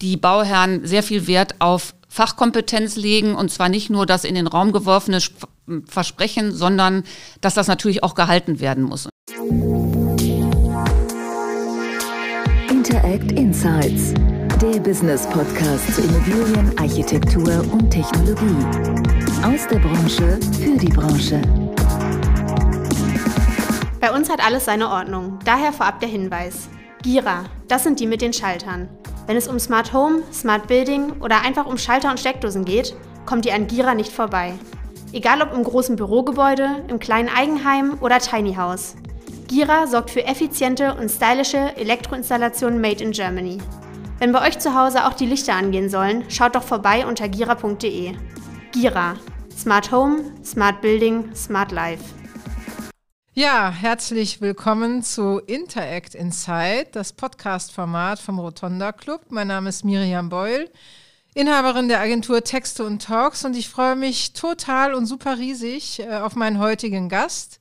die Bauherren sehr viel Wert auf Fachkompetenz legen und zwar nicht nur das in den Raum geworfene Versprechen, sondern dass das natürlich auch gehalten werden muss. Interact Insights, der Business Podcast zu Immobilien, Architektur und Technologie. Aus der Branche für die Branche. Bei uns hat alles seine Ordnung, daher vorab der Hinweis. Gira, das sind die mit den Schaltern. Wenn es um Smart Home, Smart Building oder einfach um Schalter und Steckdosen geht, kommt ihr an Gira nicht vorbei. Egal ob im großen Bürogebäude, im kleinen Eigenheim oder Tiny House. Gira sorgt für effiziente und stylische Elektroinstallationen made in Germany. Wenn bei euch zu Hause auch die Lichter angehen sollen, schaut doch vorbei unter gira.de. Gira. Smart Home, Smart Building, Smart Life. Ja, herzlich willkommen zu Interact Inside, das Podcast-Format vom Rotonda Club. Mein Name ist Miriam Beul, Inhaberin der Agentur Texte und Talks und ich freue mich total und super riesig äh, auf meinen heutigen Gast,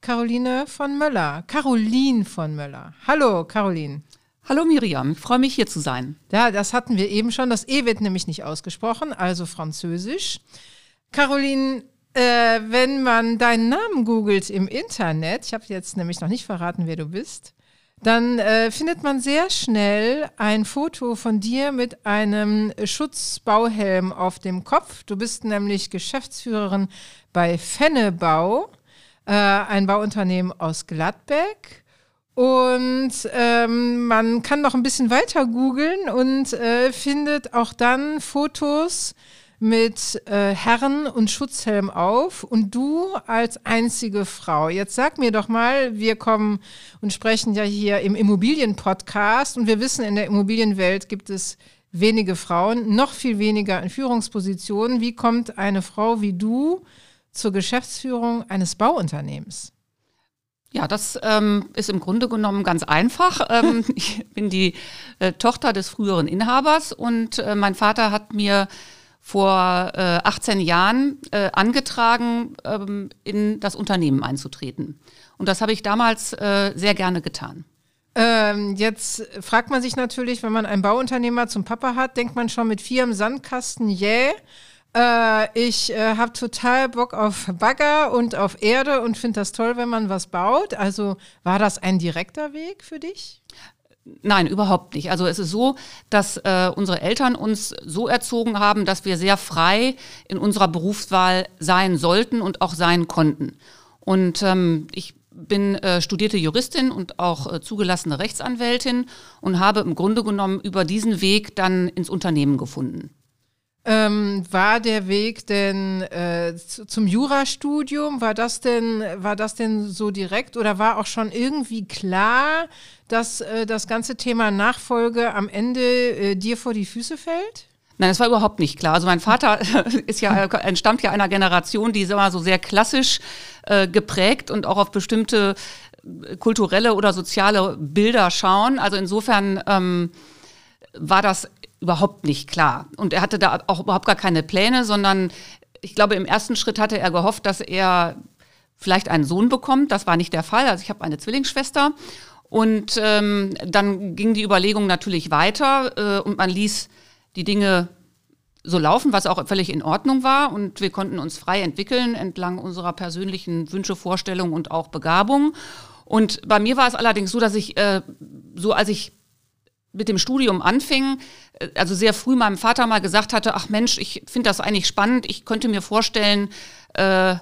Caroline von Möller. Caroline von Möller. Hallo, Caroline. Hallo Miriam, ich freue mich hier zu sein. Ja, das hatten wir eben schon. Das E wird nämlich nicht ausgesprochen, also Französisch. Caroline äh, wenn man deinen Namen googelt im Internet, ich habe jetzt nämlich noch nicht verraten, wer du bist, dann äh, findet man sehr schnell ein Foto von dir mit einem Schutzbauhelm auf dem Kopf. Du bist nämlich Geschäftsführerin bei Fennebau, äh, ein Bauunternehmen aus Gladbeck. Und ähm, man kann noch ein bisschen weiter googeln und äh, findet auch dann Fotos mit äh, Herren und Schutzhelm auf und du als einzige Frau. Jetzt sag mir doch mal, wir kommen und sprechen ja hier im Immobilienpodcast und wir wissen, in der Immobilienwelt gibt es wenige Frauen, noch viel weniger in Führungspositionen. Wie kommt eine Frau wie du zur Geschäftsführung eines Bauunternehmens? Ja, das ähm, ist im Grunde genommen ganz einfach. Ähm, ich bin die äh, Tochter des früheren Inhabers und äh, mein Vater hat mir vor äh, 18 Jahren äh, angetragen, ähm, in das Unternehmen einzutreten. Und das habe ich damals äh, sehr gerne getan. Ähm, jetzt fragt man sich natürlich, wenn man einen Bauunternehmer zum Papa hat, denkt man schon mit vier im Sandkasten, yeah. Äh, ich äh, habe total Bock auf Bagger und auf Erde und finde das toll, wenn man was baut. Also war das ein direkter Weg für dich? Nein, überhaupt nicht. Also es ist so, dass äh, unsere Eltern uns so erzogen haben, dass wir sehr frei in unserer Berufswahl sein sollten und auch sein konnten. Und ähm, ich bin äh, studierte Juristin und auch äh, zugelassene Rechtsanwältin und habe im Grunde genommen über diesen Weg dann ins Unternehmen gefunden. Ähm, war der Weg denn äh, zum Jurastudium, war das denn, war das denn so direkt oder war auch schon irgendwie klar, dass äh, das ganze Thema Nachfolge am Ende äh, dir vor die Füße fällt? Nein, das war überhaupt nicht klar. Also mein Vater ist ja, entstammt ja einer Generation, die immer so sehr klassisch äh, geprägt und auch auf bestimmte äh, kulturelle oder soziale Bilder schauen. Also insofern ähm, war das überhaupt nicht klar. Und er hatte da auch überhaupt gar keine Pläne, sondern ich glaube, im ersten Schritt hatte er gehofft, dass er vielleicht einen Sohn bekommt. Das war nicht der Fall. Also ich habe eine Zwillingsschwester. Und ähm, dann ging die Überlegung natürlich weiter äh, und man ließ die Dinge so laufen, was auch völlig in Ordnung war. Und wir konnten uns frei entwickeln entlang unserer persönlichen Wünsche, Vorstellungen und auch Begabung. Und bei mir war es allerdings so, dass ich äh, so, als ich mit dem Studium anfing, äh, also sehr früh meinem Vater mal gesagt hatte, ach Mensch, ich finde das eigentlich spannend, ich könnte mir vorstellen, äh,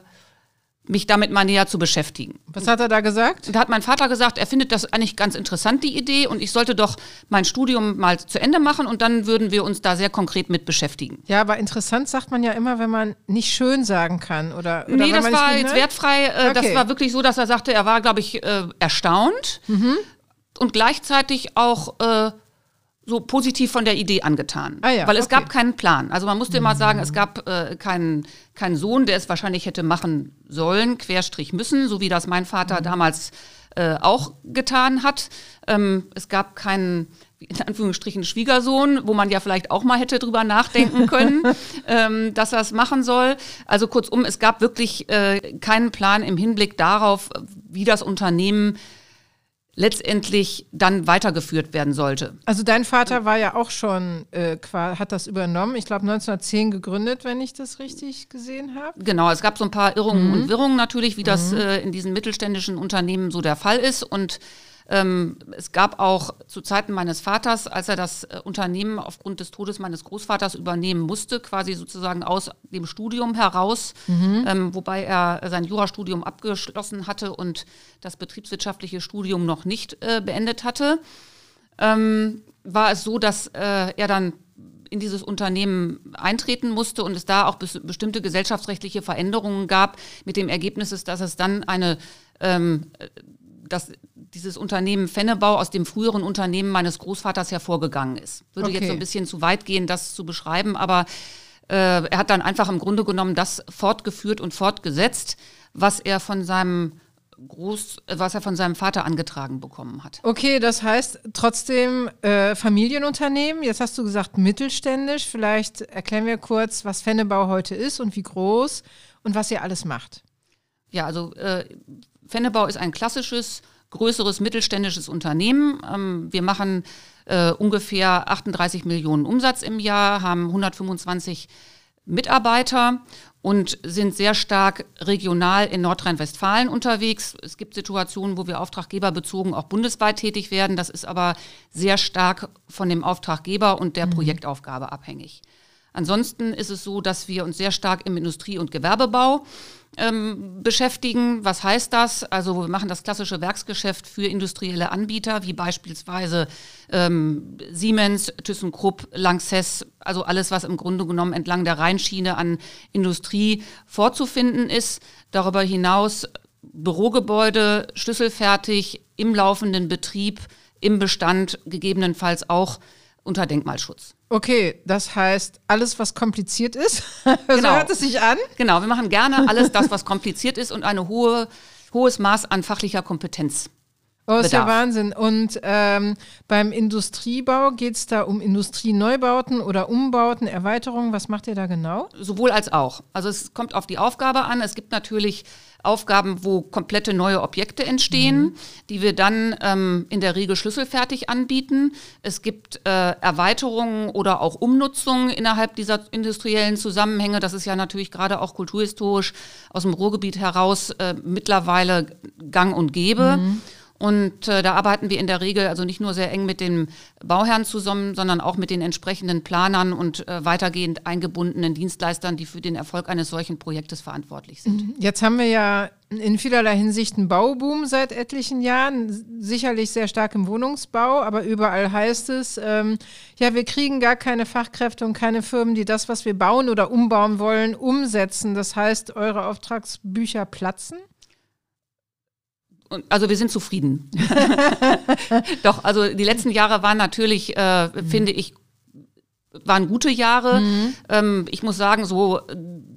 mich damit mal näher zu beschäftigen. Was hat er da gesagt? Da hat mein Vater gesagt, er findet das eigentlich ganz interessant, die Idee, und ich sollte doch mein Studium mal zu Ende machen und dann würden wir uns da sehr konkret mit beschäftigen. Ja, aber interessant sagt man ja immer, wenn man nicht schön sagen kann. Oder, oder nee, das war jetzt wertfrei. Äh, okay. Das war wirklich so, dass er sagte, er war, glaube ich, äh, erstaunt. Mhm und gleichzeitig auch äh, so positiv von der Idee angetan. Ah ja, Weil es okay. gab keinen Plan. Also man musste immer sagen, es gab äh, keinen, keinen Sohn, der es wahrscheinlich hätte machen sollen, Querstrich müssen, so wie das mein Vater mhm. damals äh, auch getan hat. Ähm, es gab keinen in Anführungsstrichen Schwiegersohn, wo man ja vielleicht auch mal hätte drüber nachdenken können, ähm, dass er es machen soll. Also kurzum, es gab wirklich äh, keinen Plan im Hinblick darauf, wie das Unternehmen letztendlich dann weitergeführt werden sollte. Also dein Vater war ja auch schon, äh, hat das übernommen, ich glaube 1910 gegründet, wenn ich das richtig gesehen habe. Genau, es gab so ein paar Irrungen mhm. und Wirrungen natürlich, wie mhm. das äh, in diesen mittelständischen Unternehmen so der Fall ist und ähm, es gab auch zu Zeiten meines Vaters, als er das äh, Unternehmen aufgrund des Todes meines Großvaters übernehmen musste, quasi sozusagen aus dem Studium heraus, mhm. ähm, wobei er sein Jurastudium abgeschlossen hatte und das betriebswirtschaftliche Studium noch nicht äh, beendet hatte, ähm, war es so, dass äh, er dann in dieses Unternehmen eintreten musste und es da auch bes bestimmte gesellschaftsrechtliche Veränderungen gab, mit dem Ergebnis dass es dann eine ähm, dass dieses Unternehmen Fennebau aus dem früheren Unternehmen meines Großvaters hervorgegangen ist. Würde okay. jetzt so ein bisschen zu weit gehen, das zu beschreiben, aber äh, er hat dann einfach im Grunde genommen das fortgeführt und fortgesetzt, was er von seinem Groß, was er von seinem Vater angetragen bekommen hat. Okay, das heißt trotzdem äh, Familienunternehmen. Jetzt hast du gesagt mittelständisch. Vielleicht erklären wir kurz, was Fennebau heute ist und wie groß und was ihr alles macht. Ja, also äh, Fennebau ist ein klassisches, größeres mittelständisches Unternehmen. Ähm, wir machen äh, ungefähr 38 Millionen Umsatz im Jahr, haben 125 Mitarbeiter und sind sehr stark regional in Nordrhein-Westfalen unterwegs. Es gibt Situationen, wo wir auftraggeberbezogen auch bundesweit tätig werden. Das ist aber sehr stark von dem Auftraggeber und der mhm. Projektaufgabe abhängig. Ansonsten ist es so, dass wir uns sehr stark im Industrie- und Gewerbebau ähm, beschäftigen. Was heißt das? Also wir machen das klassische Werksgeschäft für industrielle Anbieter, wie beispielsweise ähm, Siemens, ThyssenKrupp, Lanxess, also alles, was im Grunde genommen entlang der Rheinschiene an Industrie vorzufinden ist. Darüber hinaus Bürogebäude, schlüsselfertig, im laufenden Betrieb, im Bestand, gegebenenfalls auch unter Denkmalschutz. Okay, das heißt, alles, was kompliziert ist, genau. so hört es sich an. Genau, wir machen gerne alles das, was kompliziert ist und ein hohe, hohes Maß an fachlicher Kompetenz. Oh, ist ja Wahnsinn. Und ähm, beim Industriebau geht es da um Industrieneubauten oder Umbauten, Erweiterungen. Was macht ihr da genau? Sowohl als auch. Also es kommt auf die Aufgabe an. Es gibt natürlich Aufgaben, wo komplette neue Objekte entstehen, mhm. die wir dann ähm, in der Regel schlüsselfertig anbieten. Es gibt äh, Erweiterungen oder auch Umnutzungen innerhalb dieser industriellen Zusammenhänge. Das ist ja natürlich gerade auch kulturhistorisch aus dem Ruhrgebiet heraus äh, mittlerweile gang und gäbe. Mhm. Und äh, da arbeiten wir in der Regel also nicht nur sehr eng mit dem Bauherrn zusammen, sondern auch mit den entsprechenden Planern und äh, weitergehend eingebundenen Dienstleistern, die für den Erfolg eines solchen Projektes verantwortlich sind. Mhm. Jetzt haben wir ja in vielerlei Hinsicht einen Bauboom seit etlichen Jahren, sicherlich sehr stark im Wohnungsbau, aber überall heißt es, ähm, ja, wir kriegen gar keine Fachkräfte und keine Firmen, die das, was wir bauen oder umbauen wollen, umsetzen. Das heißt, eure Auftragsbücher platzen? Also wir sind zufrieden. Doch, also die letzten Jahre waren natürlich, äh, mhm. finde ich, waren gute Jahre. Mhm. Ähm, ich muss sagen, so,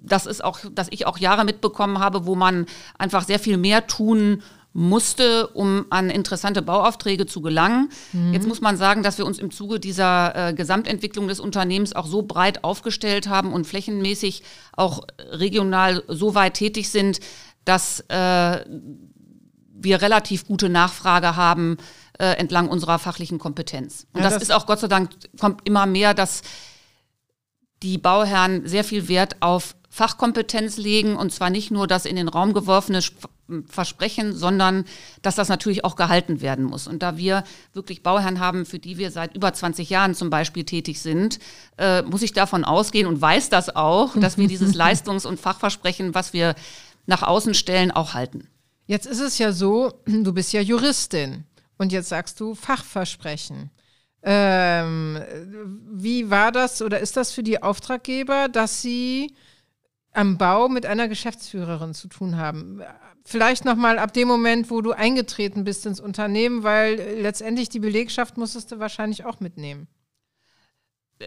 das ist auch, dass ich auch Jahre mitbekommen habe, wo man einfach sehr viel mehr tun musste, um an interessante Bauaufträge zu gelangen. Mhm. Jetzt muss man sagen, dass wir uns im Zuge dieser äh, Gesamtentwicklung des Unternehmens auch so breit aufgestellt haben und flächenmäßig auch regional so weit tätig sind, dass äh, wir relativ gute Nachfrage haben äh, entlang unserer fachlichen Kompetenz. Und ja, das, das, ist auch Gott sei Dank, kommt immer mehr, dass die Bauherren sehr viel Wert auf Fachkompetenz legen und zwar nicht nur das in den Raum geworfene Versprechen, sondern dass das natürlich auch gehalten werden muss. Und da wir wirklich Bauherren haben, für die wir seit über 20 Jahren zum Beispiel tätig sind, äh, muss ich davon ausgehen und weiß das auch, dass wir dieses Leistungs- und Fachversprechen, was wir nach außen stellen, auch halten. Jetzt ist es ja so, du bist ja Juristin und jetzt sagst du Fachversprechen. Ähm, wie war das oder ist das für die Auftraggeber, dass sie am Bau mit einer Geschäftsführerin zu tun haben? Vielleicht nochmal ab dem Moment, wo du eingetreten bist ins Unternehmen, weil letztendlich die Belegschaft musstest du wahrscheinlich auch mitnehmen.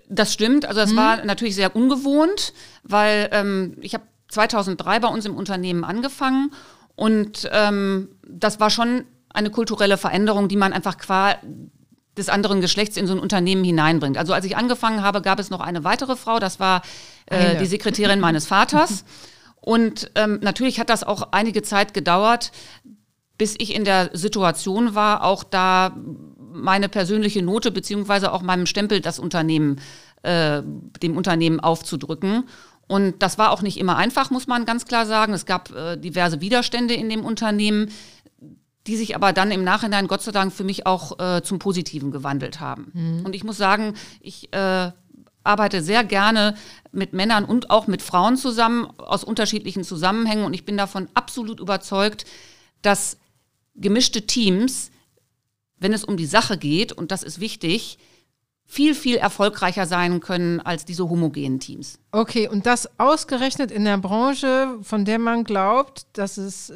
Das stimmt. Also das hm. war natürlich sehr ungewohnt, weil ähm, ich habe 2003 bei uns im Unternehmen angefangen und ähm, das war schon eine kulturelle Veränderung, die man einfach qua des anderen Geschlechts in so ein Unternehmen hineinbringt. Also als ich angefangen habe, gab es noch eine weitere Frau, das war äh, die Sekretärin meines Vaters. Und ähm, natürlich hat das auch einige Zeit gedauert, bis ich in der Situation war, auch da meine persönliche Note beziehungsweise auch meinem Stempel das Unternehmen, äh, dem Unternehmen aufzudrücken. Und das war auch nicht immer einfach, muss man ganz klar sagen. Es gab äh, diverse Widerstände in dem Unternehmen, die sich aber dann im Nachhinein Gott sei Dank für mich auch äh, zum Positiven gewandelt haben. Mhm. Und ich muss sagen, ich äh, arbeite sehr gerne mit Männern und auch mit Frauen zusammen aus unterschiedlichen Zusammenhängen und ich bin davon absolut überzeugt, dass gemischte Teams, wenn es um die Sache geht, und das ist wichtig, viel, viel erfolgreicher sein können als diese homogenen Teams. Okay, und das ausgerechnet in der Branche, von der man glaubt, dass es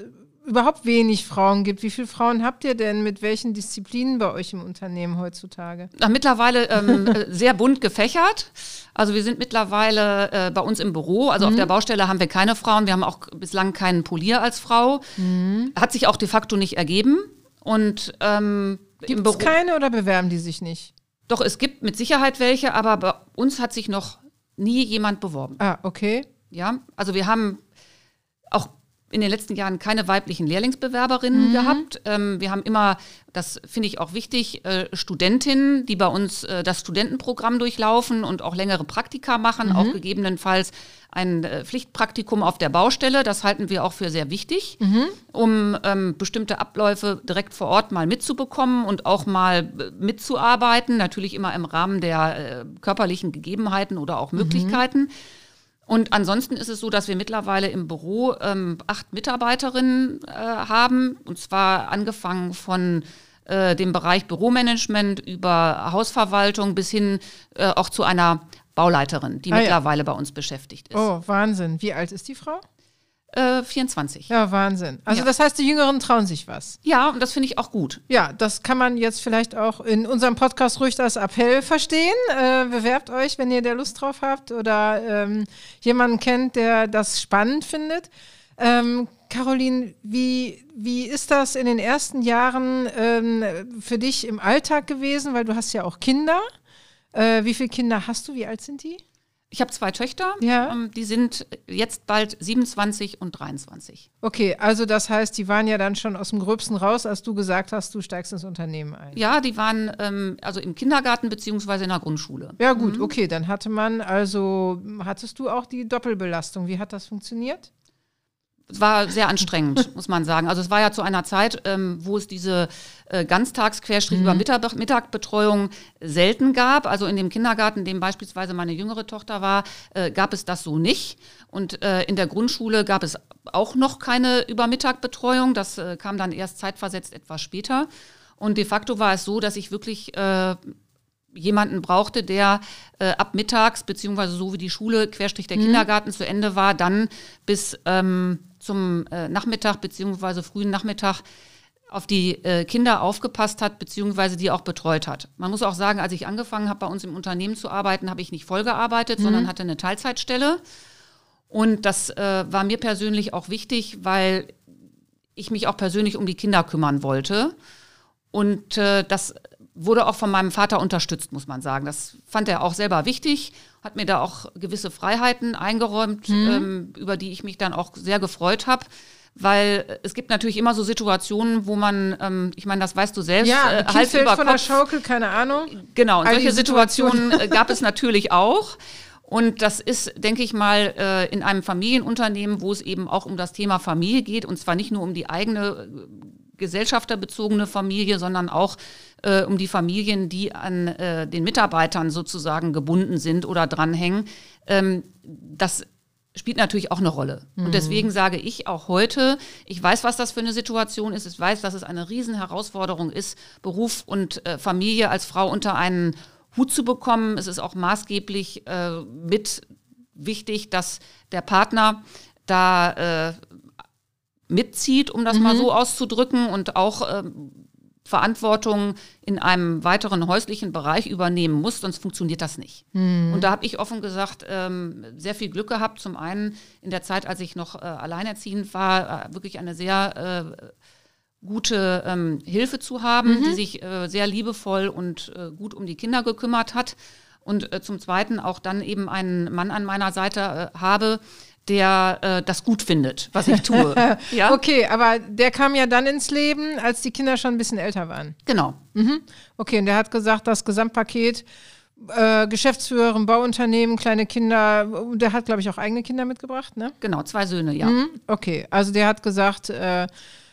überhaupt wenig Frauen gibt. Wie viele Frauen habt ihr denn mit welchen Disziplinen bei euch im Unternehmen heutzutage? Ach, mittlerweile ähm, äh, sehr bunt gefächert. Also wir sind mittlerweile äh, bei uns im Büro, also mhm. auf der Baustelle haben wir keine Frauen. Wir haben auch bislang keinen Polier als Frau. Mhm. Hat sich auch de facto nicht ergeben. Und ähm, gibt es keine oder bewerben die sich nicht? Doch, es gibt mit Sicherheit welche, aber bei uns hat sich noch nie jemand beworben. Ah, okay. Ja, also wir haben in den letzten Jahren keine weiblichen Lehrlingsbewerberinnen mhm. gehabt. Ähm, wir haben immer, das finde ich auch wichtig, äh, Studentinnen, die bei uns äh, das Studentenprogramm durchlaufen und auch längere Praktika machen, mhm. auch gegebenenfalls ein äh, Pflichtpraktikum auf der Baustelle. Das halten wir auch für sehr wichtig, mhm. um ähm, bestimmte Abläufe direkt vor Ort mal mitzubekommen und auch mal äh, mitzuarbeiten. Natürlich immer im Rahmen der äh, körperlichen Gegebenheiten oder auch mhm. Möglichkeiten. Und ansonsten ist es so, dass wir mittlerweile im Büro ähm, acht Mitarbeiterinnen äh, haben, und zwar angefangen von äh, dem Bereich Büromanagement über Hausverwaltung bis hin äh, auch zu einer Bauleiterin, die ah, mittlerweile ja. bei uns beschäftigt ist. Oh, Wahnsinn. Wie alt ist die Frau? Äh, 24. Ja, Wahnsinn. Also ja. das heißt, die Jüngeren trauen sich was. Ja, und das finde ich auch gut. Ja, das kann man jetzt vielleicht auch in unserem Podcast ruhig als Appell verstehen. Äh, bewerbt euch, wenn ihr da Lust drauf habt oder ähm, jemanden kennt, der das spannend findet. Ähm, Caroline, wie, wie ist das in den ersten Jahren ähm, für dich im Alltag gewesen? Weil du hast ja auch Kinder. Äh, wie viele Kinder hast du? Wie alt sind die? Ich habe zwei Töchter, ja. ähm, die sind jetzt bald 27 und 23. Okay, also das heißt, die waren ja dann schon aus dem Gröbsten raus, als du gesagt hast, du steigst ins Unternehmen ein. Ja, die waren ähm, also im Kindergarten beziehungsweise in der Grundschule. Ja gut, mhm. okay, dann hatte man also, hattest du auch die Doppelbelastung. Wie hat das funktioniert? Es war sehr anstrengend, muss man sagen. Also es war ja zu einer Zeit, ähm, wo es diese äh, Ganztagsquerstrich mhm. über Mittag, Mittagbetreuung selten gab. Also in dem Kindergarten, in dem beispielsweise meine jüngere Tochter war, äh, gab es das so nicht. Und äh, in der Grundschule gab es auch noch keine Übermittagbetreuung. Das äh, kam dann erst zeitversetzt etwas später. Und de facto war es so, dass ich wirklich äh, jemanden brauchte, der äh, ab mittags, beziehungsweise so wie die Schule, Querstrich der mhm. Kindergarten zu Ende war, dann bis ähm, zum äh, Nachmittag, beziehungsweise frühen Nachmittag auf die äh, Kinder aufgepasst hat, beziehungsweise die auch betreut hat. Man muss auch sagen, als ich angefangen habe, bei uns im Unternehmen zu arbeiten, habe ich nicht voll gearbeitet, mhm. sondern hatte eine Teilzeitstelle. Und das äh, war mir persönlich auch wichtig, weil ich mich auch persönlich um die Kinder kümmern wollte. Und äh, das wurde auch von meinem Vater unterstützt, muss man sagen. Das fand er auch selber wichtig, hat mir da auch gewisse Freiheiten eingeräumt, mhm. ähm, über die ich mich dann auch sehr gefreut habe. Weil es gibt natürlich immer so Situationen, wo man, ähm, ich meine, das weißt du selbst, ja, äh, Hals über von Kopf. der Schaukel, keine Ahnung. Genau, und All solche Situationen, Situationen gab es natürlich auch. Und das ist, denke ich mal, äh, in einem Familienunternehmen, wo es eben auch um das Thema Familie geht, und zwar nicht nur um die eigene äh, gesellschafterbezogene Familie, sondern auch äh, um die Familien, die an äh, den Mitarbeitern sozusagen gebunden sind oder dranhängen. Ähm, das spielt natürlich auch eine Rolle. Mhm. Und deswegen sage ich auch heute, ich weiß, was das für eine Situation ist. Ich weiß, dass es eine Riesenherausforderung ist, Beruf und äh, Familie als Frau unter einen Hut zu bekommen. Es ist auch maßgeblich äh, mit wichtig, dass der Partner da äh, mitzieht, um das mhm. mal so auszudrücken, und auch ähm, Verantwortung in einem weiteren häuslichen Bereich übernehmen muss, sonst funktioniert das nicht. Mhm. Und da habe ich offen gesagt ähm, sehr viel Glück gehabt. Zum einen in der Zeit, als ich noch äh, alleinerziehend war, äh, wirklich eine sehr äh, gute ähm, Hilfe zu haben, mhm. die sich äh, sehr liebevoll und äh, gut um die Kinder gekümmert hat. Und äh, zum Zweiten auch dann eben einen Mann an meiner Seite habe, der äh, das gut findet, was ich tue. ja? Okay, aber der kam ja dann ins Leben, als die Kinder schon ein bisschen älter waren. Genau. Mhm. Okay, und der hat gesagt, das Gesamtpaket äh, Geschäftsführer im Bauunternehmen, kleine Kinder, der hat, glaube ich, auch eigene Kinder mitgebracht, ne? Genau, zwei Söhne, ja. Mhm. Okay, also der hat gesagt, äh,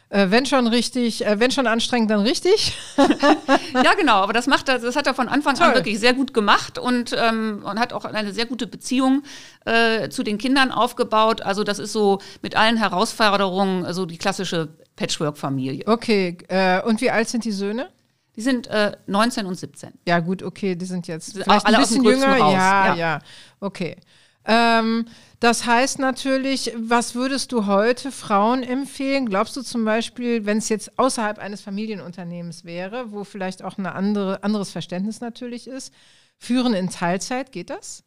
äh, wenn schon richtig, äh, wenn schon anstrengend, dann richtig. ja, genau, aber das macht er, das hat er von Anfang Toll. an wirklich sehr gut gemacht und, ähm, und hat auch eine sehr gute Beziehung äh, zu den Kindern aufgebaut. Also das ist so mit allen Herausforderungen so die klassische Patchwork-Familie. Okay, äh, und wie alt sind die Söhne? Die sind äh, 19 und 17. Ja, gut, okay, die sind jetzt vielleicht alle ein bisschen jünger. raus, Ja, ja, ja. okay. Ähm, das heißt natürlich, was würdest du heute Frauen empfehlen? Glaubst du zum Beispiel, wenn es jetzt außerhalb eines Familienunternehmens wäre, wo vielleicht auch ein andere, anderes Verständnis natürlich ist, führen in Teilzeit, geht das?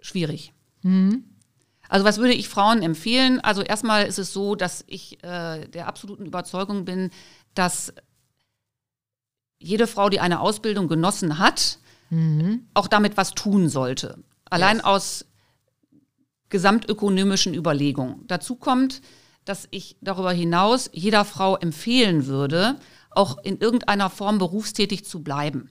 Schwierig. Also was würde ich Frauen empfehlen? Also erstmal ist es so, dass ich äh, der absoluten Überzeugung bin, dass jede Frau, die eine Ausbildung genossen hat, auch damit was tun sollte. Allein Yes. aus gesamtökonomischen Überlegungen. Dazu kommt, dass ich darüber hinaus jeder Frau empfehlen würde, auch in irgendeiner Form berufstätig zu bleiben.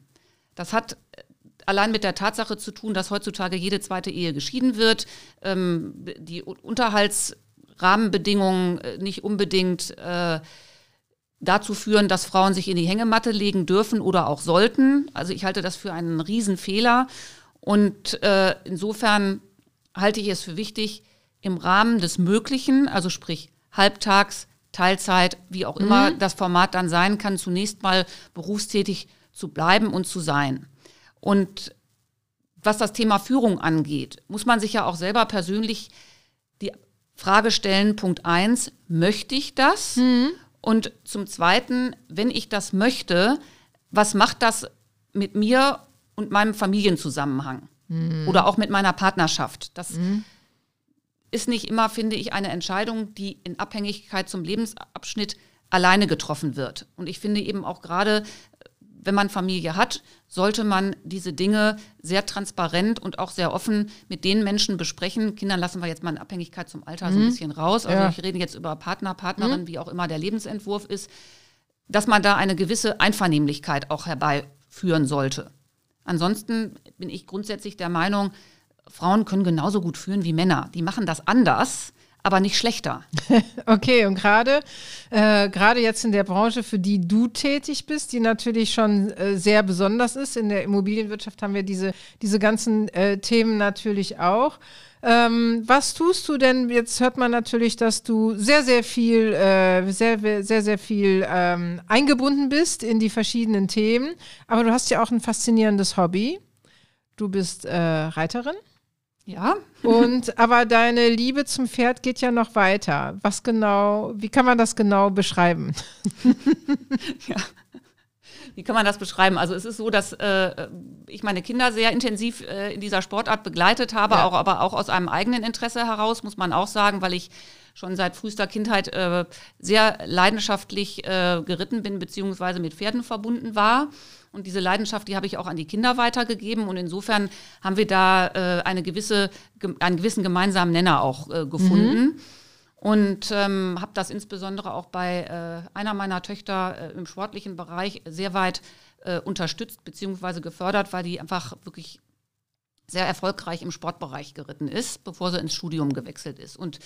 Das hat äh, allein mit der Tatsache zu tun, dass heutzutage jede zweite Ehe geschieden wird, ähm, die Unterhaltsrahmenbedingungen äh, nicht unbedingt äh, dazu führen, dass Frauen sich in die Hängematte legen dürfen oder auch sollten. Also ich halte das für einen Riesenfehler. Und äh, insofern halte ich es für wichtig, im Rahmen des Möglichen, also sprich halbtags, Teilzeit, wie auch immer das Format dann sein kann, zunächst mal berufstätig zu bleiben und zu sein. Und was das Thema Führung angeht, muss man sich ja auch selber persönlich die Frage stellen, Punkt eins, möchte ich das? Und zum Zweiten, wenn ich das möchte, was macht das mit mir und meinem Familienzusammenhang? Oder auch mit meiner Partnerschaft? Das ist nicht immer, finde ich, eine Entscheidung, die in Abhängigkeit zum Lebensabschnitt alleine getroffen wird. Und ich finde eben auch gerade, wenn man Familie hat, sollte man diese Dinge sehr transparent und auch sehr offen mit den Menschen besprechen. Kindern lassen wir jetzt mal in Abhängigkeit zum Alter so ein bisschen raus. Also Ja. ich rede jetzt über Partner, Partnerin, wie auch immer der Lebensentwurf ist, dass man da eine gewisse Einvernehmlichkeit auch herbeiführen sollte. Ansonsten bin ich grundsätzlich der Meinung, Frauen können genauso gut führen wie Männer. Die machen das anders, aber nicht schlechter. Okay, und gerade äh, gerade jetzt in der Branche, für die du tätig bist, die natürlich schon äh, sehr besonders ist. In der Immobilienwirtschaft haben wir diese, diese ganzen äh, Themen natürlich auch. Ähm, was tust du denn? Jetzt hört man natürlich, dass du sehr, sehr viel, äh, sehr, sehr, sehr viel ähm, eingebunden bist in die verschiedenen Themen. Aber du hast ja auch ein faszinierendes Hobby. Du bist äh, Reiterin. Ja, Und aber deine Liebe zum Pferd geht ja noch weiter. Was genau, wie kann man das genau beschreiben? Wie kann man das beschreiben? Also es ist so, dass äh, ich meine Kinder sehr intensiv äh, in dieser Sportart begleitet habe, Ja. auch, aber auch aus einem eigenen Interesse heraus, muss man auch sagen, weil ich schon seit frühester Kindheit äh, sehr leidenschaftlich äh, geritten bin, beziehungsweise mit Pferden verbunden war. Und diese Leidenschaft, die habe ich auch an die Kinder weitergegeben. Und insofern haben wir da äh, eine gewisse, einen gewissen gemeinsamen Nenner auch äh, gefunden. Und ähm, habe das insbesondere auch bei äh, einer meiner Töchter äh, im sportlichen Bereich sehr weit äh, unterstützt bzw. gefördert, weil die einfach wirklich sehr erfolgreich im Sportbereich geritten ist, bevor sie ins Studium gewechselt ist. Und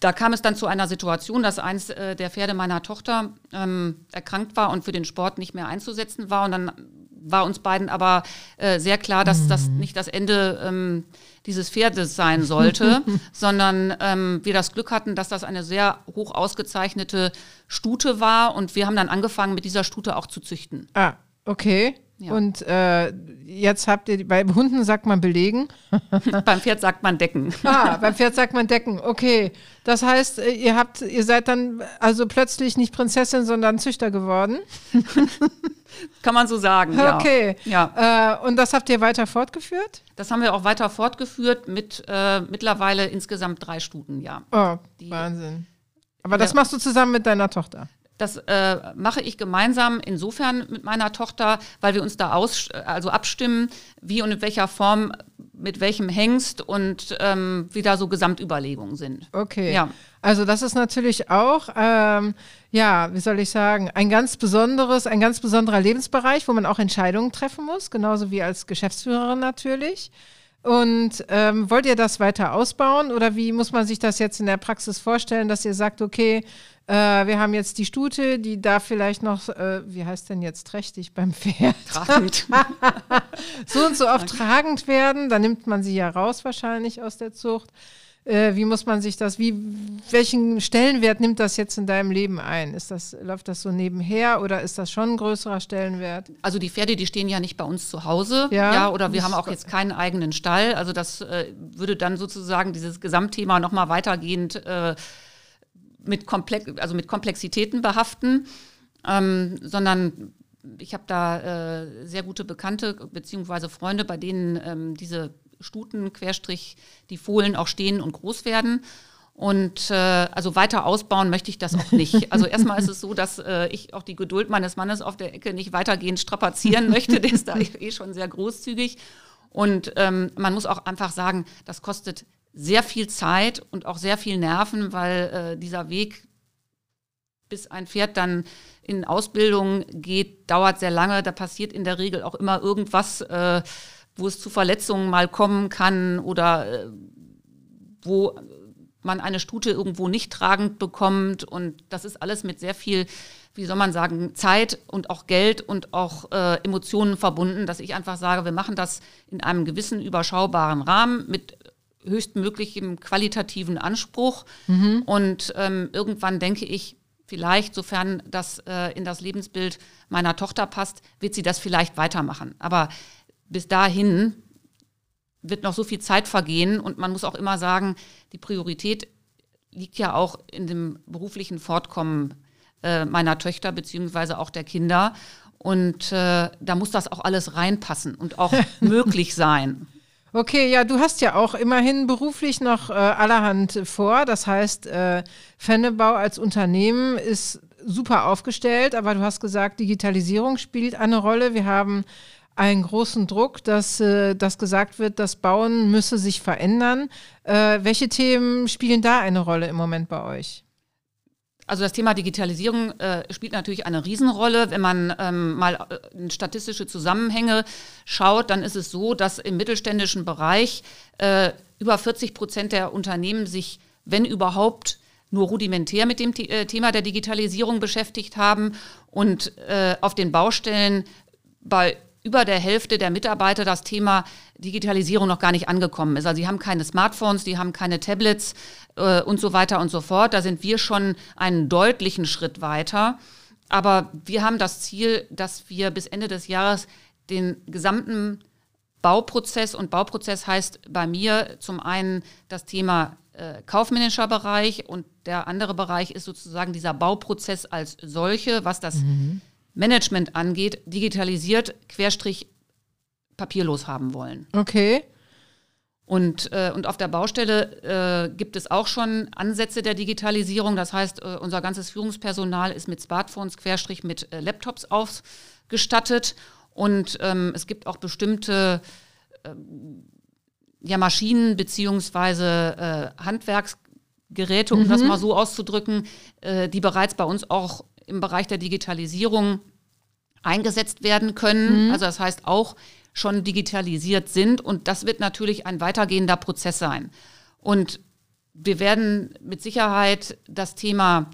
da kam es dann zu einer Situation, dass eins äh, der Pferde meiner Tochter ähm, erkrankt war und für den Sport nicht mehr einzusetzen war. Und dann war uns beiden aber äh, sehr klar, dass das nicht das Ende ähm, dieses Pferdes sein sollte, sondern ähm, wir das Glück hatten, dass das eine sehr hoch ausgezeichnete Stute war. Und wir haben dann angefangen, mit dieser Stute auch zu züchten. Ah, okay. Ja. Und äh, jetzt habt ihr, bei Hunden sagt man belegen. Beim Pferd sagt man Decken. Ah, beim Pferd sagt man decken. Okay. Das heißt, äh, ihr habt, ihr seid dann also plötzlich nicht Prinzessin, sondern Züchter geworden. Kann man so sagen. Ja. Okay. Ja. Äh, und das habt ihr weiter fortgeführt? Das haben wir auch weiter fortgeführt mit äh, mittlerweile insgesamt drei Stuten, ja. Oh, Die- Wahnsinn. Aber das machst du zusammen mit deiner Tochter. Das äh, mache ich gemeinsam insofern mit meiner Tochter, weil wir uns da aus, also abstimmen, wie und in welcher Form mit welchem Hengst und ähm, wie da so Gesamtüberlegungen sind. Okay. Ja. Also das ist natürlich auch, ähm, ja, wie soll ich sagen, ein ganz besonderes, ein ganz besonderer Lebensbereich, wo man auch Entscheidungen treffen muss, genauso wie als Geschäftsführerin natürlich. Und ähm, wollt ihr das weiter ausbauen oder wie muss man sich das jetzt in der Praxis vorstellen, dass ihr sagt, okay, äh, wir haben jetzt die Stute, die darf vielleicht noch, äh, wie heißt denn jetzt trächtig beim Pferd? Tragend. so und so oft tragend werden, dann nimmt man sie ja raus wahrscheinlich aus der Zucht. Äh, wie muss man sich das, wie, welchen Stellenwert nimmt das jetzt in deinem Leben ein? Ist das, läuft das so nebenher oder ist das schon ein größerer Stellenwert? Also die Pferde, die stehen ja nicht bei uns zu Hause, Ja. ja, oder wir haben auch jetzt keinen eigenen Stall. Also das äh, würde dann sozusagen dieses Gesamtthema nochmal weitergehend äh, mit, Komplex also mit Komplexitäten behaften, ähm, sondern ich habe da äh, sehr gute Bekannte beziehungsweise Freunde, bei denen ähm, diese Stuten, Querstrich, die Fohlen auch stehen und groß werden. Und äh, also weiter ausbauen möchte ich das auch nicht. Also erstmal ist es so, dass äh, ich auch die Geduld meines Mannes auf der Ecke nicht weitergehend strapazieren möchte. Der ist da eh schon sehr großzügig. Und ähm, man muss auch einfach sagen, das kostet sehr viel Zeit und auch sehr viel Nerven, weil äh, dieser Weg, bis ein Pferd dann in Ausbildung geht, dauert sehr lange. Da passiert in der Regel auch immer irgendwas, äh, wo es zu Verletzungen mal kommen kann oder äh, wo man eine Stute irgendwo nicht tragend bekommt. Und das ist alles mit sehr viel, wie soll man sagen, Zeit und auch Geld und auch äh, Emotionen verbunden, dass ich einfach sage, wir machen das in einem gewissen überschaubaren Rahmen mit höchstmöglichem qualitativen Anspruch. Und ähm, irgendwann denke ich, vielleicht, sofern das äh, in das Lebensbild meiner Tochter passt, wird sie das vielleicht weitermachen. Aber bis dahin wird noch so viel Zeit vergehen und man muss auch immer sagen, die Priorität liegt ja auch in dem beruflichen Fortkommen äh, meiner Töchter beziehungsweise auch der Kinder. Und äh, da muss das auch alles reinpassen und auch möglich sein. Okay, ja, du hast ja auch immerhin beruflich noch äh, allerhand vor. Das heißt, äh, Fennebau als Unternehmen ist super aufgestellt, aber du hast gesagt, Digitalisierung spielt eine Rolle. Wir haben einen großen Druck, dass, äh, dass gesagt wird, das Bauen müsse sich verändern. Äh, welche Themen spielen da eine Rolle im Moment bei euch? Also das Thema Digitalisierung äh, spielt natürlich eine Riesenrolle. Wenn man ähm, mal äh, in statistische Zusammenhänge schaut, dann ist es so, dass im mittelständischen Bereich äh, über 40 Prozent der Unternehmen sich, wenn überhaupt, nur rudimentär mit dem äh, Thema der Digitalisierung beschäftigt haben und äh, auf den Baustellen bei über der Hälfte der Mitarbeiter das Thema Digitalisierung noch gar nicht angekommen ist. Also sie haben keine Smartphones, die haben keine Tablets äh, und so weiter und so fort. Da sind wir schon einen deutlichen Schritt weiter. Aber wir haben das Ziel, dass wir bis Ende des Jahres den gesamten Bauprozess und Bauprozess heißt bei mir zum einen das Thema äh, kaufmännischer Bereich und der andere Bereich ist sozusagen dieser Bauprozess als solche, was das Management angeht, digitalisiert, querstrich papierlos haben wollen. Okay. Und, äh, und auf der Baustelle äh, gibt es auch schon Ansätze der Digitalisierung. Das heißt, äh, unser ganzes Führungspersonal ist mit Smartphones, Querstrich mit äh, Laptops ausgestattet. Und ähm, es gibt auch bestimmte ähm, ja, Maschinen beziehungsweise äh, Handwerksgeräte, um das mal so auszudrücken, äh, die bereits bei uns auch im Bereich der Digitalisierung eingesetzt werden können. Also das heißt auch schon digitalisiert sind und das wird natürlich ein weitergehender Prozess sein. Und wir werden mit Sicherheit das Thema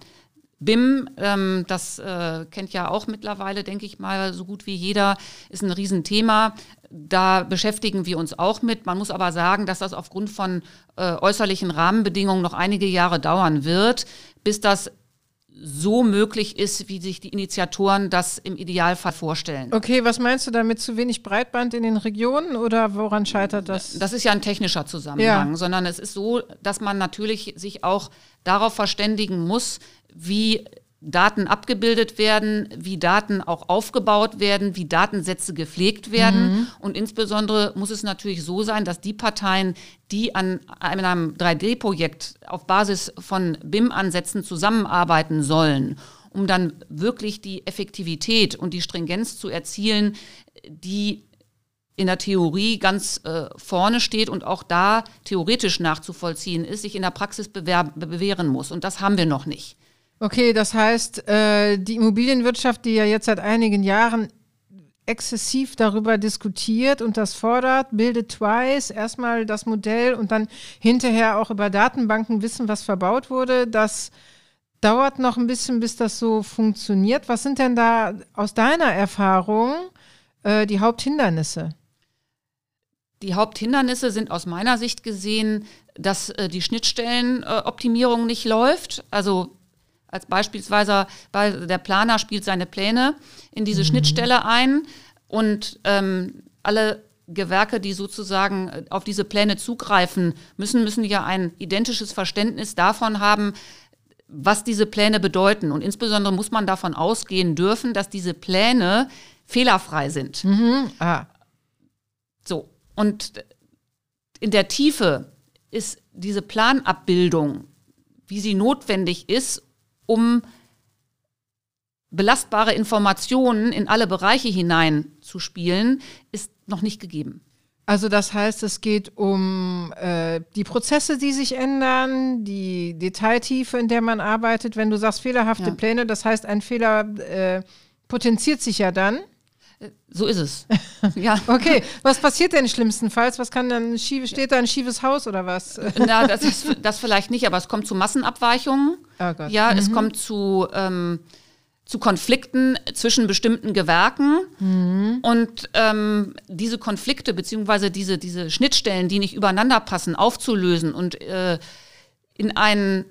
BIM, ähm, das äh, kennt ja auch mittlerweile, denke ich mal, so gut wie jeder, ist ein Riesenthema. Da beschäftigen wir uns auch mit. Man muss aber sagen, dass das aufgrund von äh, äußerlichen Rahmenbedingungen noch einige Jahre dauern wird, bis das so möglich ist, wie sich die Initiatoren das im Idealfall vorstellen. Okay, was meinst du damit? Zu wenig Breitband in den Regionen oder woran scheitert das? Das ist ja ein technischer Zusammenhang, Ja. sondern es ist so, dass man natürlich sich auch darauf verständigen muss, wie Daten abgebildet werden, wie Daten auch aufgebaut werden, wie Datensätze gepflegt werden. Und insbesondere muss es natürlich so sein, dass die Parteien, die an einem 3D-Projekt auf Basis von BIM-Ansätzen zusammenarbeiten sollen, um dann wirklich die Effektivität und die Stringenz zu erzielen, die in der Theorie ganz äh, vorne steht und auch da theoretisch nachzuvollziehen ist, sich in der Praxis bewähren muss. Und das haben wir noch nicht. Okay, das heißt, äh, die Immobilienwirtschaft, die ja jetzt seit einigen Jahren exzessiv darüber diskutiert und das fordert, bildet twice erstmal das Modell und dann hinterher auch über Datenbanken wissen, was verbaut wurde. Das dauert noch ein bisschen, bis das so funktioniert. Was sind denn da aus deiner Erfahrung äh, die Haupthindernisse? Die Haupthindernisse sind aus meiner Sicht gesehen, dass äh, die Schnittstellenoptimierung nicht läuft. Also als beispielsweise der Planer spielt seine Pläne in diese mhm. Schnittstelle ein und ähm, alle Gewerke, die sozusagen äh, auf diese Pläne zugreifen müssen, müssen ja ein identisches Verständnis davon haben, was diese Pläne bedeuten. Und insbesondere muss man davon ausgehen dürfen, dass diese Pläne fehlerfrei sind. Mhm. Ah. So. Und in der Tiefe ist diese Planabbildung, wie sie notwendig ist, um belastbare Informationen in alle Bereiche hineinzuspielen, ist noch nicht gegeben. Also das heißt, es geht um äh, die Prozesse, die sich ändern, die Detailtiefe, in der man arbeitet. Wenn du sagst fehlerhafte ja. Pläne, das heißt, ein Fehler äh, potenziert sich ja dann. So ist es. ja. Okay, was passiert denn schlimmstenfalls? Was kann dann schief, steht da ein schiefes Haus oder was? Na, das, ist, das vielleicht nicht, aber es kommt zu Massenabweichungen. Oh Gott. Ja, mhm. es kommt zu, ähm, zu Konflikten zwischen bestimmten Gewerken. Mhm. Und ähm, diese Konflikte beziehungsweise diese, diese Schnittstellen, die nicht übereinander passen, aufzulösen und äh, in einen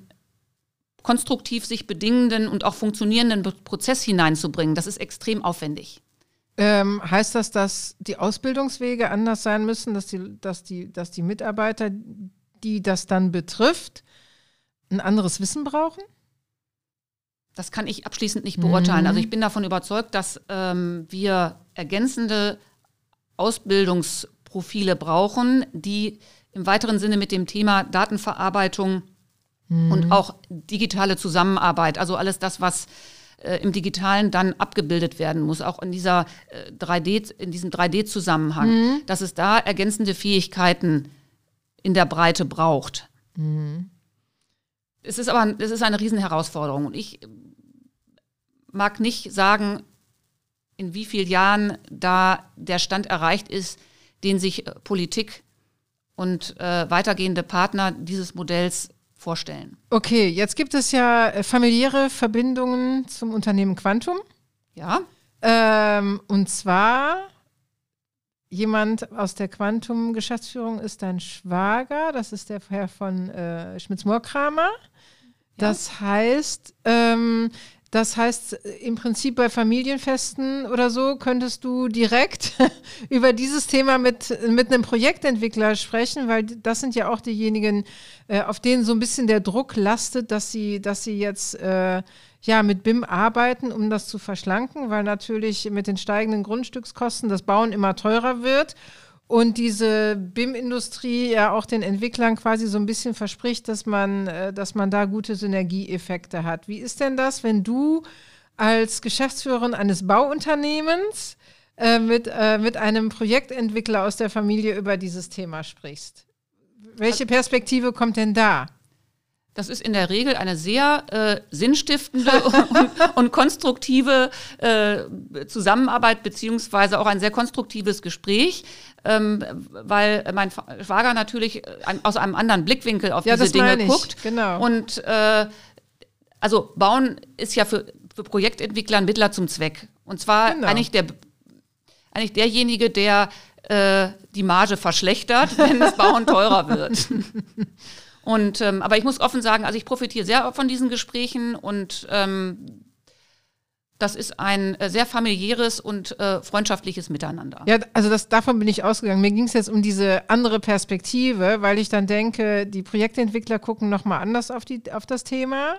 konstruktiv sich bedingenden und auch funktionierenden Prozess hineinzubringen, das ist extrem aufwendig. Ähm, heißt das, dass die Ausbildungswege anders sein müssen, dass die, dass, die, dass die Mitarbeiter, die das dann betrifft, ein anderes Wissen brauchen? Das kann ich abschließend nicht beurteilen. Mhm. Also ich bin davon überzeugt, dass ähm, wir ergänzende Ausbildungsprofile brauchen, die im weiteren Sinne mit dem Thema Datenverarbeitung mhm. und auch digitale Zusammenarbeit, also alles das, was äh, im Digitalen dann abgebildet werden muss, auch in dieser äh, 3D, in diesem 3D-Zusammenhang, mhm. dass es da ergänzende Fähigkeiten in der Breite braucht. Mhm. Es ist aber es ist eine Riesenherausforderung. Und ich mag nicht sagen, in wie vielen Jahren da der Stand erreicht ist, den sich äh, Politik und äh, weitergehende Partner dieses Modells vorstellen. Okay, jetzt gibt es ja äh, familiäre Verbindungen zum Unternehmen Quantum. Ja. Ähm, und zwar jemand aus der Quantum-Geschäftsführung ist dein Schwager, das ist der Herr von äh, Schmitz-Moorkramer. Das ja. heißt, ähm, das heißt, im Prinzip bei Familienfesten oder so könntest du direkt über dieses Thema mit, mit einem Projektentwickler sprechen, weil das sind ja auch diejenigen, äh, auf denen so ein bisschen der Druck lastet, dass sie, dass sie jetzt äh, ja mit BIM arbeiten, um das zu verschlanken, weil natürlich mit den steigenden Grundstückskosten das Bauen immer teurer wird und diese BIM-Industrie ja auch den Entwicklern quasi so ein bisschen verspricht, dass man, äh, dass man da gute Synergieeffekte hat. Wie ist denn das, wenn du als Geschäftsführerin eines Bauunternehmens äh, mit, äh, mit einem Projektentwickler aus der Familie über dieses Thema sprichst? Welche Perspektive kommt denn da? Das ist in der Regel eine sehr äh, sinnstiftende und, und, konstruktive äh, Zusammenarbeit beziehungsweise auch ein sehr konstruktives Gespräch, ähm, weil mein Schwager natürlich ein, aus einem anderen Blickwinkel auf ja, diese Dinge guckt. Genau. Und äh, also Bauen ist ja für, für Projektentwickler ein Mittler zum Zweck. Und zwar genau. eigentlich, der, eigentlich derjenige, der äh, die Marge verschlechtert, wenn das Bauen teurer wird. Und ähm, aber ich muss offen sagen, also ich profitiere sehr von diesen Gesprächen und ähm, das ist ein äh, sehr familiäres und äh, freundschaftliches Miteinander. Ja, also das, davon bin ich ausgegangen. Mir ging es jetzt um diese andere Perspektive, weil ich dann denke, die Projektentwickler gucken nochmal anders auf, die, auf das Thema.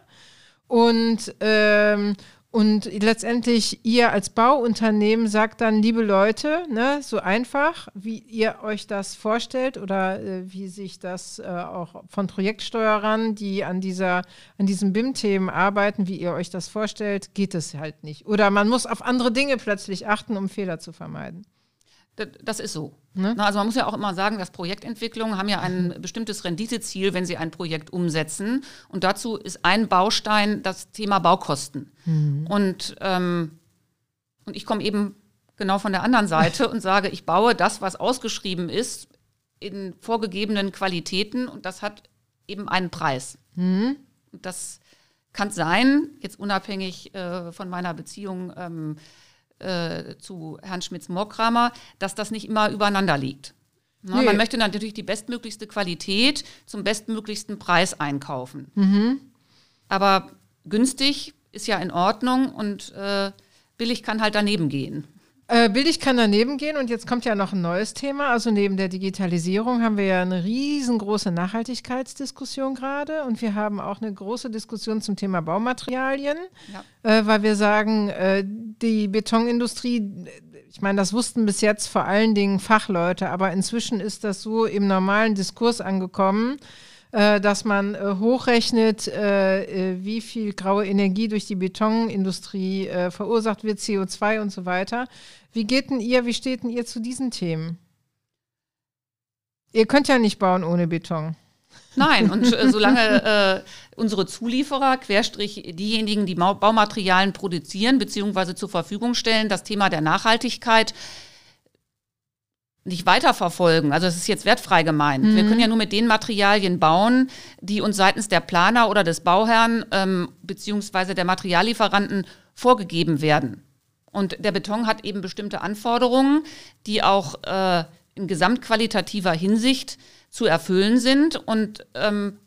Und, ähm, und letztendlich ihr als Bauunternehmen sagt dann, liebe Leute, ne, so einfach, wie ihr euch das vorstellt oder äh, wie sich das äh, auch von Projektsteuerern, die an dieser, an diesen BIM-Themen arbeiten, wie ihr euch das vorstellt, geht es halt nicht. Oder man muss auf andere Dinge plötzlich achten, um Fehler zu vermeiden. Das ist so. Ne? Na, also man muss ja auch immer sagen, dass Projektentwicklungen haben ja ein mhm. bestimmtes Renditeziel, wenn sie ein Projekt umsetzen. Und dazu ist ein Baustein das Thema Baukosten. Mhm. Und, ähm, und ich komme eben genau von der anderen Seite und sage, ich baue das, was ausgeschrieben ist, in vorgegebenen Qualitäten und das hat eben einen Preis. Mhm. Das kann sein, jetzt unabhängig äh, von meiner Beziehung ähm, äh, zu Herrn Schmitz-Morkramer, dass das nicht immer übereinander liegt. Na, nee. Man möchte natürlich die bestmöglichste Qualität zum bestmöglichsten Preis einkaufen. Mhm. Aber günstig ist ja in Ordnung und äh, billig kann halt daneben gehen. Äh, billig kann daneben gehen und jetzt kommt ja noch ein neues Thema. Also neben der Digitalisierung haben wir ja eine riesengroße Nachhaltigkeitsdiskussion gerade und wir haben auch eine große Diskussion zum Thema Baumaterialien, ja. äh, weil wir sagen, äh, die Betonindustrie, ich meine, das wussten bis jetzt vor allen Dingen Fachleute, aber inzwischen ist das so im normalen Diskurs angekommen äh, dass man äh, hochrechnet, äh, wie viel graue Energie durch die Betonindustrie verursacht wird, CO2 und so weiter. Wie geht denn ihr, wie steht denn ihr zu diesen Themen? Ihr könnt ja nicht bauen ohne Beton. Nein, und äh, solange äh, unsere Zulieferer, Querstrich diejenigen, die Baumaterialien produzieren bzw. zur Verfügung stellen, das Thema der Nachhaltigkeit nicht weiterverfolgen. Also es ist jetzt wertfrei gemeint. Mhm. Wir können ja nur mit den Materialien bauen, die uns seitens der Planer oder des Bauherrn ähm, beziehungsweise der Materiallieferanten vorgegeben werden. Und der Beton hat eben bestimmte Anforderungen, die auch äh, in gesamtqualitativer Hinsicht zu erfüllen sind. Und ähm,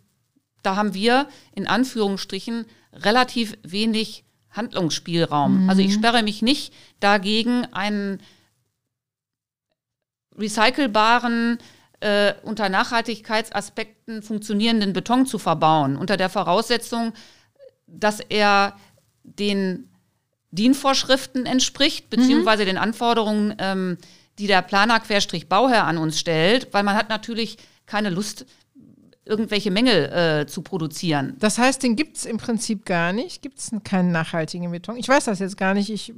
da haben wir in Anführungsstrichen relativ wenig Handlungsspielraum. Mhm. Also ich sperre mich nicht dagegen, einen recycelbaren, äh, unter Nachhaltigkeitsaspekten funktionierenden Beton zu verbauen, unter der Voraussetzung, dass er den DIN-Vorschriften entspricht, beziehungsweise mhm. den Anforderungen, ähm, die der Planer Querstrich Bauherr an uns stellt, weil man hat natürlich keine Lust, irgendwelche Mängel äh, zu produzieren. Das heißt, den gibt es im Prinzip gar nicht? Gibt es keinen nachhaltigen Beton? Ich weiß das jetzt gar nicht. Ich, äh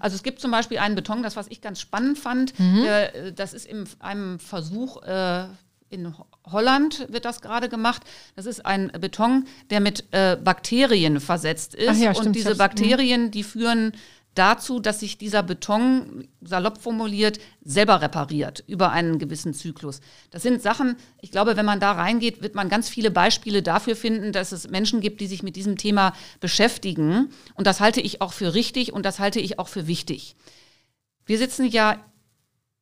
also es gibt zum Beispiel einen Beton, das was ich ganz spannend fand, mhm. äh, das ist in einem Versuch äh, in Holland wird das gerade gemacht. Das ist ein Beton, der mit äh, Bakterien versetzt ist. Ja, und diese Bakterien, die führen dazu, dass sich dieser Beton, salopp formuliert, selber repariert über einen gewissen Zyklus. Das sind Sachen, ich glaube, wenn man da reingeht, wird man ganz viele Beispiele dafür finden, dass es Menschen gibt, die sich mit diesem Thema beschäftigen. Und das halte ich auch für richtig und das halte ich auch für wichtig. Wir sitzen ja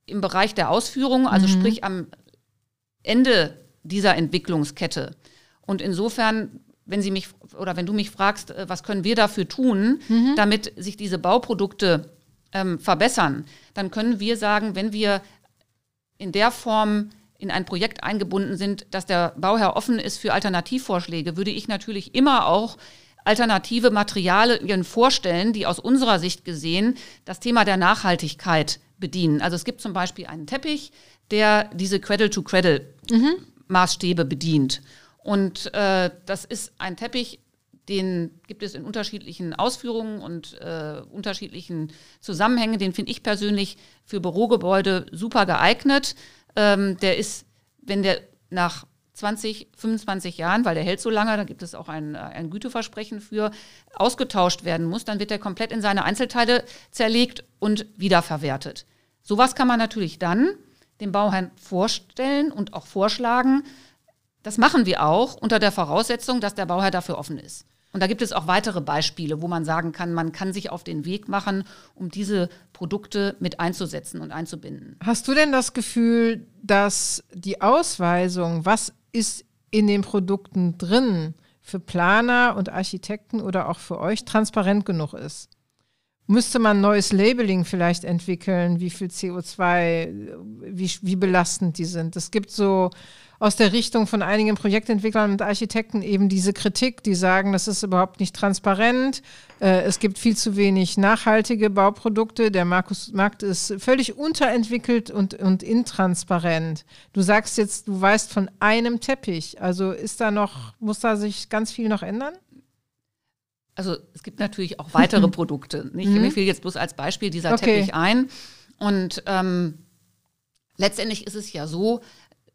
im Bereich der Ausführung, also mhm. sprich am Ende dieser Entwicklungskette. Und insofern wenn Sie mich oder wenn du mich fragst, äh, was können wir dafür tun, mhm. damit sich diese Bauprodukte ähm, verbessern, dann können wir sagen, wenn wir in der Form in ein Projekt eingebunden sind, dass der Bauherr offen ist für Alternativvorschläge, würde ich natürlich immer auch alternative Materialien vorstellen, die aus unserer Sicht gesehen das Thema der Nachhaltigkeit bedienen. Also es gibt zum Beispiel einen Teppich, der diese Cradle-to-Cradle-Maßstäbe mhm. bedient. Und äh, das ist ein Teppich, den gibt es in unterschiedlichen Ausführungen und äh, unterschiedlichen Zusammenhängen. Den finde ich persönlich für Bürogebäude super geeignet. Ähm, der ist, wenn der nach 20, 25 Jahren, weil der hält so lange, da gibt es auch ein, ein Güteversprechen für, ausgetauscht werden muss, dann wird der komplett in seine Einzelteile zerlegt und wiederverwertet. Sowas kann man natürlich dann dem Bauherrn vorstellen und auch vorschlagen, das machen wir auch unter der Voraussetzung, dass der Bauherr dafür offen ist. Und da gibt es auch weitere Beispiele, wo man sagen kann, man kann sich auf den Weg machen, um diese Produkte mit einzusetzen und einzubinden. Hast du denn das Gefühl, dass die Ausweisung, was ist in den Produkten drin, für Planer und Architekten oder auch für euch transparent genug ist? Müsste man neues Labeling vielleicht entwickeln, wie viel CO2, wie, wie belastend die sind? Es gibt so aus der Richtung von einigen Projektentwicklern und Architekten eben diese Kritik, die sagen, das ist überhaupt nicht transparent, äh, es gibt viel zu wenig nachhaltige Bauprodukte, der Markus, Markt ist völlig unterentwickelt und, und intransparent. Du sagst jetzt, du weißt von einem Teppich, also ist da noch, muss da sich ganz viel noch ändern? Also es gibt natürlich auch weitere Produkte. Nicht? Mhm. Mir fiel jetzt bloß als Beispiel dieser okay. Teppich ein. Und ähm, letztendlich ist es ja so,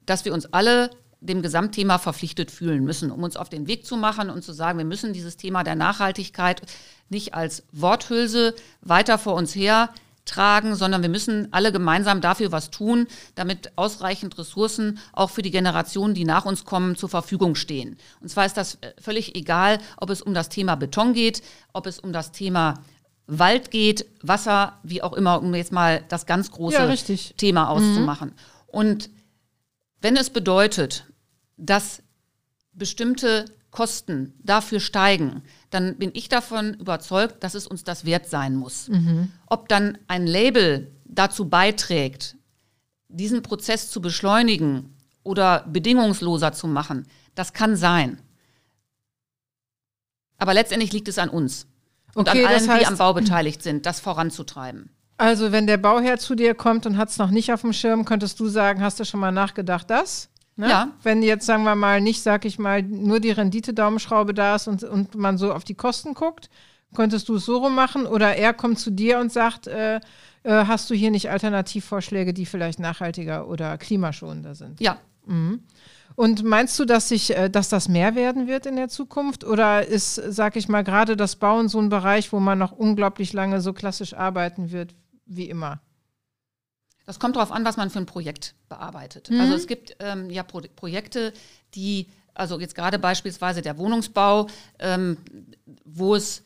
dass wir uns alle dem Gesamtthema verpflichtet fühlen müssen, um uns auf den Weg zu machen und zu sagen, wir müssen dieses Thema der Nachhaltigkeit nicht als Worthülse weiter vor uns her tragen, sondern wir müssen alle gemeinsam dafür was tun, damit ausreichend Ressourcen auch für die Generationen, die nach uns kommen, zur Verfügung stehen. Und zwar ist das äh, völlig egal, ob es um das Thema Beton geht, ob es um das Thema Wald geht, Wasser, wie auch immer, um jetzt mal das ganz große Ja, Thema auszumachen. Mhm. Und wenn es bedeutet, dass bestimmte Kosten dafür steigen, dann bin ich davon überzeugt, dass es uns das wert sein muss. Mhm. Ob dann ein Label dazu beiträgt, diesen Prozess zu beschleunigen oder bedingungsloser zu machen, das kann sein. Aber letztendlich liegt es an uns und okay, an allen, heißt, die am Bau beteiligt sind, das voranzutreiben. Also wenn der Bauherr zu dir kommt und hat es noch nicht auf dem Schirm, könntest du sagen, hast du schon mal nachgedacht, das? Ne? Ja. Wenn jetzt, sagen wir mal, nicht, sag ich mal, nur die Rendite-Daumenschraube da ist und, und man so auf die Kosten guckt, könntest du es so rum machen oder er kommt zu dir und sagt, äh, äh, hast du hier nicht Alternativvorschläge, die vielleicht nachhaltiger oder klimaschonender sind? Ja. Mhm. Und meinst du, dass sich, äh, dass das mehr werden wird in der Zukunft? Oder ist, sag ich mal, gerade das Bauen so ein Bereich, wo man noch unglaublich lange so klassisch arbeiten wird, wie immer? Das kommt darauf an, was man für ein Projekt bearbeitet. Mhm. Also es gibt ähm, ja Pro Projekte, die, also jetzt gerade beispielsweise der Wohnungsbau, ähm, wo es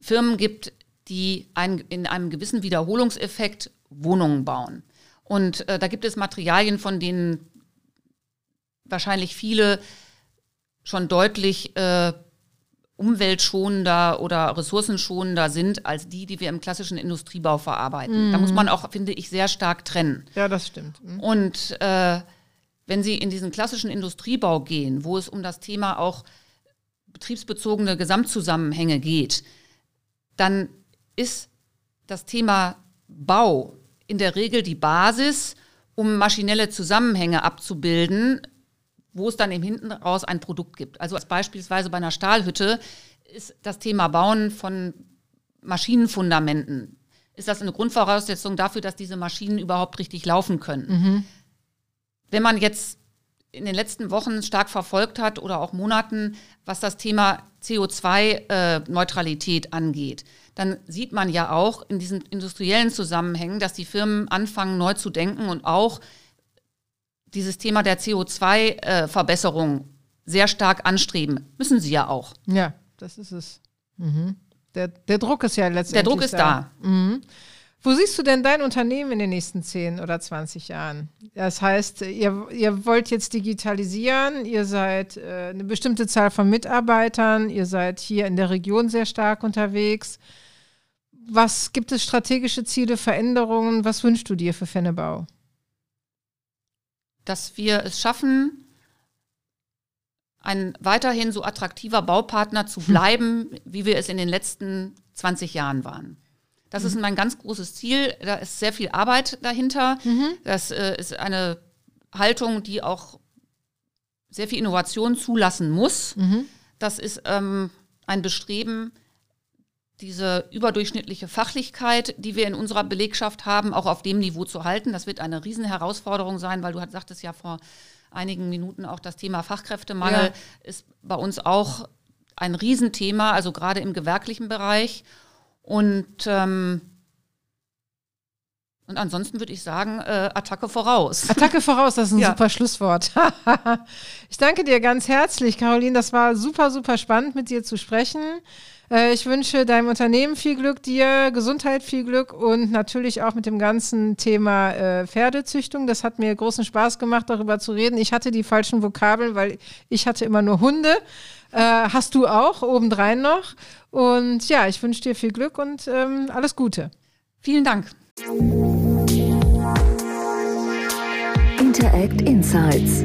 Firmen gibt, die ein, in einem gewissen Wiederholungseffekt Wohnungen bauen. Und äh, da gibt es Materialien, von denen wahrscheinlich viele schon deutlich äh, umweltschonender oder ressourcenschonender sind als die, die wir im klassischen Industriebau verarbeiten. Mhm. Da muss man auch, finde ich, sehr stark trennen. Ja, das stimmt. Mhm. Und äh, wenn Sie in diesen klassischen Industriebau gehen, wo es um das Thema auch betriebsbezogene Gesamtzusammenhänge geht, dann ist das Thema Bau in der Regel die Basis, um maschinelle Zusammenhänge abzubilden, wo es dann eben hinten raus ein Produkt gibt. Also beispielsweise bei einer Stahlhütte ist das Thema Bauen von Maschinenfundamenten, ist das eine Grundvoraussetzung dafür, dass diese Maschinen überhaupt richtig laufen können. Mhm. Wenn man jetzt in den letzten Wochen stark verfolgt hat oder auch Monaten, was das Thema CO2-Neutralität äh, angeht, dann sieht man ja auch in diesen industriellen Zusammenhängen, dass die Firmen anfangen, neu zu denken und auch dieses Thema der CO2-Verbesserung äh, sehr stark anstreben. Müssen sie ja auch. Ja, das ist es. Mhm. Der, der Druck ist ja letztendlich. Der Druck ist da. da. Mhm. Wo siehst du denn dein Unternehmen in den nächsten 10 oder 20 Jahren? Das heißt, ihr, ihr wollt jetzt digitalisieren, ihr seid äh, eine bestimmte Zahl von Mitarbeitern, ihr seid hier in der Region sehr stark unterwegs. Was gibt es strategische Ziele, Veränderungen? Was wünschst du dir für Fennebau? Dass wir es schaffen, ein weiterhin so attraktiver Baupartner zu hm. bleiben, wie wir es in den letzten 20 Jahren waren. Das mhm. ist mein ganz großes Ziel. Da ist sehr viel Arbeit dahinter. Mhm. Das äh, ist eine Haltung, die auch sehr viel Innovation zulassen muss. Mhm. Das ist ähm, ein Bestreben, diese überdurchschnittliche Fachlichkeit, die wir in unserer Belegschaft haben, auch auf dem Niveau zu halten. Das wird eine Riesenherausforderung sein, weil du sagtest ja vor einigen Minuten auch, das Thema Fachkräftemangel ja. ist bei uns auch ein Riesenthema, also gerade im gewerblichen Bereich. Und, ähm, und ansonsten würde ich sagen, äh, Attacke voraus. Attacke voraus, das ist ein ja. super Schlusswort. ich danke dir ganz herzlich, Caroline. Das war super, super spannend, mit dir zu sprechen. Äh, ich wünsche deinem Unternehmen viel Glück, dir Gesundheit, viel Glück und natürlich auch mit dem ganzen Thema äh, Pferdezüchtung. Das hat mir großen Spaß gemacht, darüber zu reden. Ich hatte die falschen Vokabeln, weil ich hatte immer nur Hunde. Äh, hast du auch, obendrein noch. Und ja, ich wünsche dir viel Glück und ähm, alles Gute. Vielen Dank. Interact Insights,